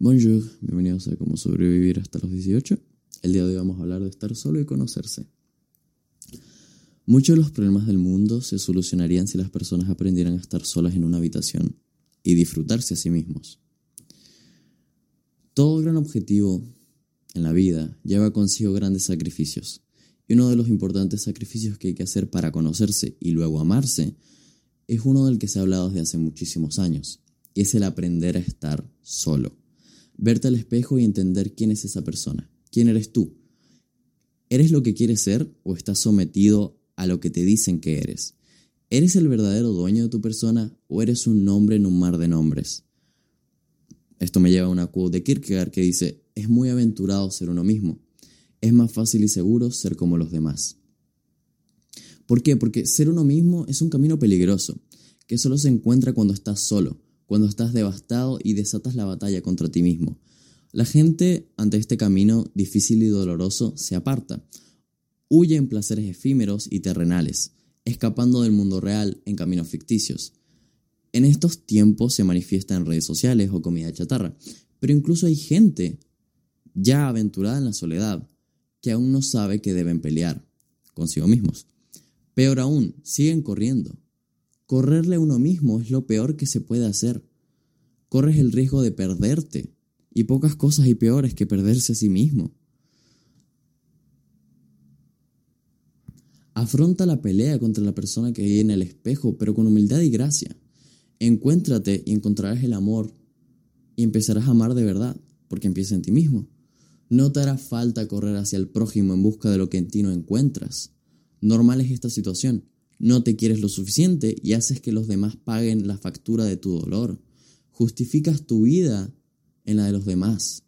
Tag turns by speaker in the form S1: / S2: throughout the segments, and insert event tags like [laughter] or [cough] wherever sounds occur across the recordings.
S1: Bonjour, bienvenidos a Cómo sobrevivir hasta los 18. El día de hoy vamos a hablar de estar solo y conocerse. Muchos de los problemas del mundo se solucionarían si las personas aprendieran a estar solas en una habitación y disfrutarse a sí mismos. Todo gran objetivo en la vida lleva consigo grandes sacrificios. Y uno de los importantes sacrificios que hay que hacer para conocerse y luego amarse es uno del que se ha hablado desde hace muchísimos años, y es el aprender a estar solo verte al espejo y entender quién es esa persona, quién eres tú. ¿Eres lo que quieres ser o estás sometido a lo que te dicen que eres? ¿Eres el verdadero dueño de tu persona o eres un nombre en un mar de nombres? Esto me lleva a una quote de Kierkegaard que dice, es muy aventurado ser uno mismo. Es más fácil y seguro ser como los demás. ¿Por qué? Porque ser uno mismo es un camino peligroso, que solo se encuentra cuando estás solo, cuando estás devastado y desatas la batalla contra ti mismo. La gente, ante este camino difícil y doloroso, se aparta. Huye en placeres efímeros y terrenales, escapando del mundo real en caminos ficticios. En estos tiempos se manifiesta en redes sociales o comida chatarra, pero incluso hay gente ya aventurada en la soledad que aún no sabe que deben pelear consigo mismos. Peor aún, siguen corriendo, Correrle a uno mismo es lo peor que se puede hacer. Corres el riesgo de perderte, y pocas cosas hay peores que perderse a sí mismo. Afronta la pelea contra la persona que hay en el espejo, pero con humildad y gracia. Encuéntrate y encontrarás el amor y empezarás a amar de verdad, porque empieza en ti mismo. No te hará falta correr hacia el prójimo en busca de lo que en ti no encuentras. Normal es esta situación no te quieres lo suficiente y haces que los demás paguen la factura de tu dolor. Justificas tu vida en la de los demás.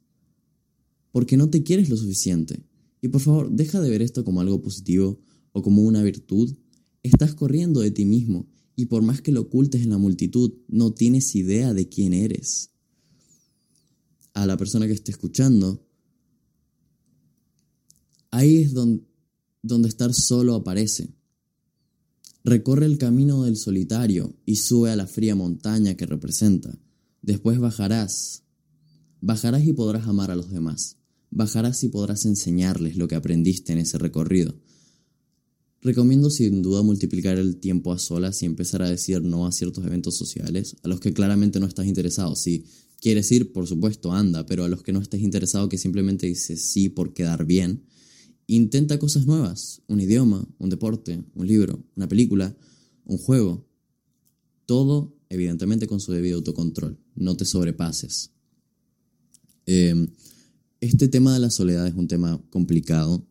S1: Porque no te quieres lo suficiente. Y por favor, deja de ver esto como algo positivo o como una virtud. Estás corriendo de ti mismo y por más que lo ocultes en la multitud, no tienes idea de quién eres. A la persona que esté escuchando, ahí es donde, donde estar solo aparece. Recorre el camino del solitario y sube a la fría montaña que representa. Después bajarás. Bajarás y podrás amar a los demás. Bajarás y podrás enseñarles lo que aprendiste en ese recorrido. Recomiendo sin duda multiplicar el tiempo a solas y empezar a decir no a ciertos eventos sociales, a los que claramente no estás interesado. Si quieres ir, por supuesto, anda, pero a los que no estés interesado, que simplemente dices sí por quedar bien, Intenta cosas nuevas, un idioma, un deporte, un libro, una película, un juego. Todo, evidentemente, con su debido autocontrol. No te sobrepases. Em, este tema de la soledad es un tema complicado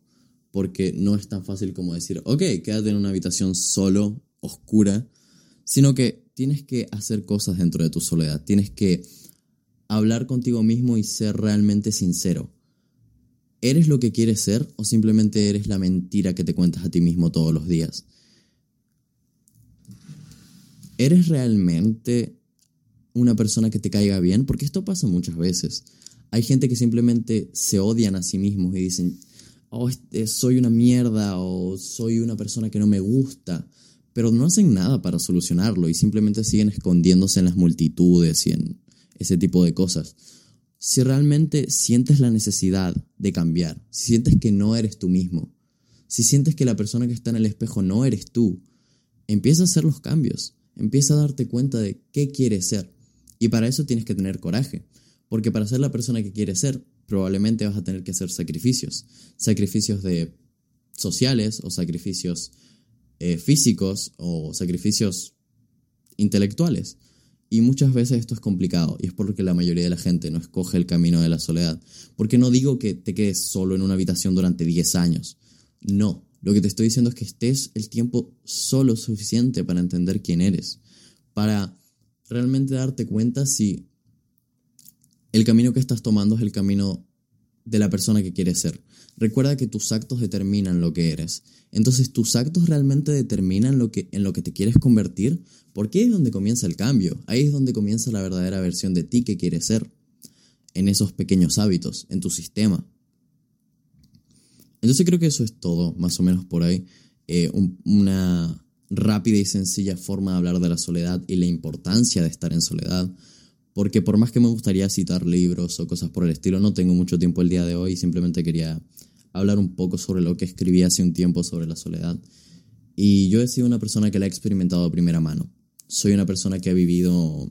S1: porque no es tan fácil como decir, ok, quédate en una habitación solo, oscura, sino que tienes que hacer cosas dentro de tu soledad. Tienes que hablar contigo mismo y ser realmente sincero. ¿Eres lo que quieres ser o simplemente eres la mentira que te cuentas a ti mismo todos los días? ¿Eres realmente una persona que te caiga bien? Porque esto pasa muchas veces. Hay gente que simplemente se odian a sí mismos y dicen, oh, este, soy una mierda o soy una persona que no me gusta, pero no hacen nada para solucionarlo y simplemente siguen escondiéndose en las multitudes y en ese tipo de cosas si realmente sientes la necesidad de cambiar, si sientes que no eres tú mismo, si sientes que la persona que está en el espejo no eres tú, empieza a hacer los cambios, empieza a darte cuenta de qué quieres ser. Y para eso tienes que tener coraje, porque para ser la persona que quieres ser, probablemente vas a tener que hacer sacrificios, sacrificios de sociales o sacrificios eh, físicos o sacrificios intelectuales. Y muchas veces esto es complicado y es porque la mayoría de la gente no escoge el camino de la soledad. Porque no digo que te quedes solo en una habitación durante 10 años. No, lo que te estoy diciendo es que estés el tiempo solo suficiente para entender quién eres. Para realmente darte cuenta si el camino que estás tomando es el camino de la persona que quieres ser. Recuerda que tus actos determinan lo que eres. Entonces, ¿tus actos realmente determinan lo que, en lo que te quieres convertir? Porque ahí es donde comienza el cambio. Ahí es donde comienza la verdadera versión de ti que quieres ser. En esos pequeños hábitos, en tu sistema. Entonces creo que eso es todo, más o menos por ahí. Eh, una rápida y sencilla forma de hablar de la soledad y la importancia de estar en soledad. porque por más que me gustaría citar libros o cosas por el estilo, no tengo mucho tiempo el día de hoy, simplemente quería hablar un poco sobre lo que escribí hace un tiempo sobre la soledad. Y yo he sido una persona que la ha experimentado a primera mano. Soy una persona que ha vivido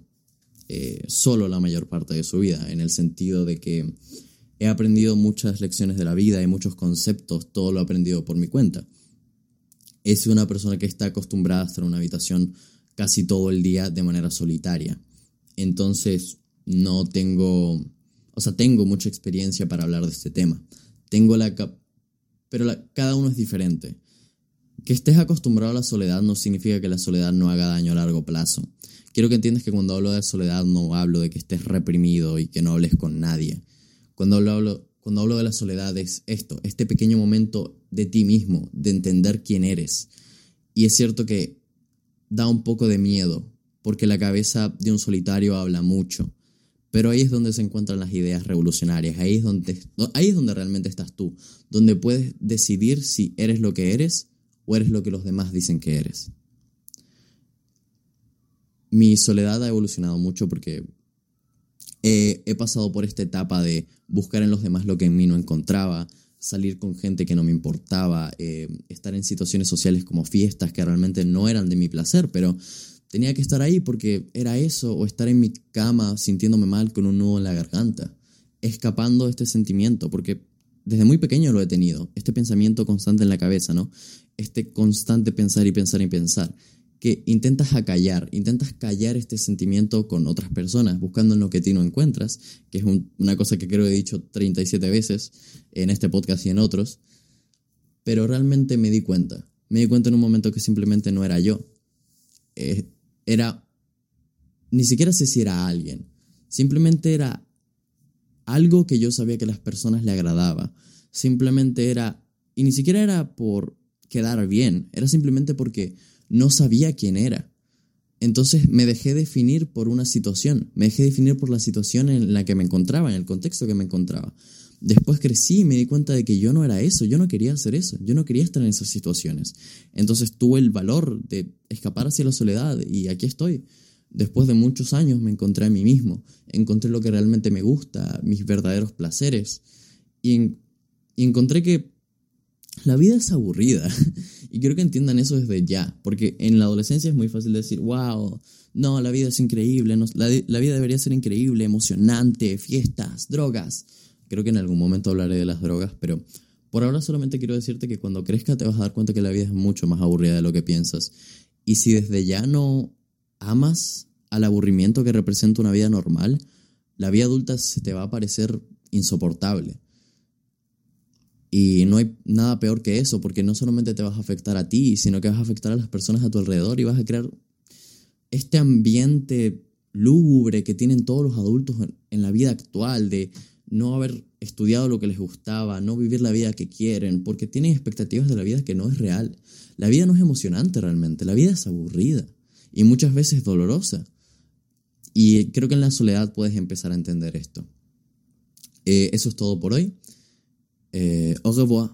S1: eh, solo la mayor parte de su vida, en el sentido de que he aprendido muchas lecciones de la vida y muchos conceptos, todo lo he aprendido por mi cuenta. Sido una persona que está acostumbrada a estar en una habitación casi todo el día de manera solitaria. Entonces, no tengo, o sea, tengo mucha experiencia para hablar de este tema. Tengo la pero cada uno es diferente. Que estés acostumbrado a la soledad no significa que la soledad no haga daño a largo plazo. Quiero que entiendas que cuando hablo de soledad no hablo de que estés reprimido y que no hables con nadie. Cuando hablo, cuando hablo de la soledad es esto, este pequeño momento de ti mismo, de entender quién eres. Y es cierto que da un poco de miedo, porque la cabeza de un solitario habla mucho. Pero ahí es donde se encuentran las ideas revolucionarias, ahí es donde, ahí es donde realmente estás tú, donde puedes decidir si eres lo que eres o eres lo que los demás dicen que eres. Mi soledad ha evolucionado mucho porque he pasado por esta etapa de buscar en los demás lo que en mí no encontraba, salir con gente que no me importaba, eh, estar en situaciones sociales como fiestas que realmente no eran de mi placer, pero tenía que estar ahí porque era eso, o estar en mi cama sintiéndome mal con un nudo en la garganta, escapando de este sentimiento, porque desde muy pequeño lo he tenido, este pensamiento constante en la cabeza, ¿no? Este constante pensar y pensar y pensar que intentas acallar, intentas callar este sentimiento con otras personas, buscando en lo que tú no encuentras, que es una cosa que creo he dicho 37 veces en este podcast y en otros, pero realmente me di cuenta, me di cuenta en un momento que simplemente no era yo, eh, era, ni siquiera sé si era alguien, simplemente era algo que yo sabía que a las personas le agradaba, simplemente era, y ni siquiera era por quedar bien, era simplemente porque no sabía quién era. Entonces me dejé definir por una situación, me dejé definir por la situación en la que me encontraba, en el contexto que me encontraba. Después crecí y me di cuenta de que yo no era eso, yo no quería hacer eso, yo no quería estar en esas situaciones. Entonces tuve el valor de escapar hacia la soledad y aquí estoy. Después de muchos años me encontré a mí mismo, encontré lo que realmente me gusta, mis verdaderos placeres y, encontré que la vida es aburrida. [laughs] Y quiero que entiendan eso desde ya, porque en la adolescencia es muy fácil decir, wow, no, la vida es increíble, la, vida debería ser increíble, emocionante, fiestas, drogas. Creo que en algún momento hablaré de las drogas, pero por ahora solamente quiero decirte que cuando crezca te vas a dar cuenta que la vida es mucho más aburrida de lo que piensas. Y si desde ya no amas al aburrimiento que representa una vida normal, la vida adulta se te va a parecer insoportable. Y no hay nada peor que eso, porque no solamente te vas a afectar a ti, sino que vas a afectar a las personas a tu alrededor y vas a crear este ambiente lúgubre que tienen todos los adultos en la vida actual de no haber estudiado lo que les gustaba, no vivir la vida que quieren, porque tienen expectativas de la vida que no es real. La vida no es emocionante realmente, la vida es aburrida y muchas veces dolorosa. Y creo que en la soledad puedes empezar a entender esto. Eh, eso es todo por hoy. Euh, au revoir.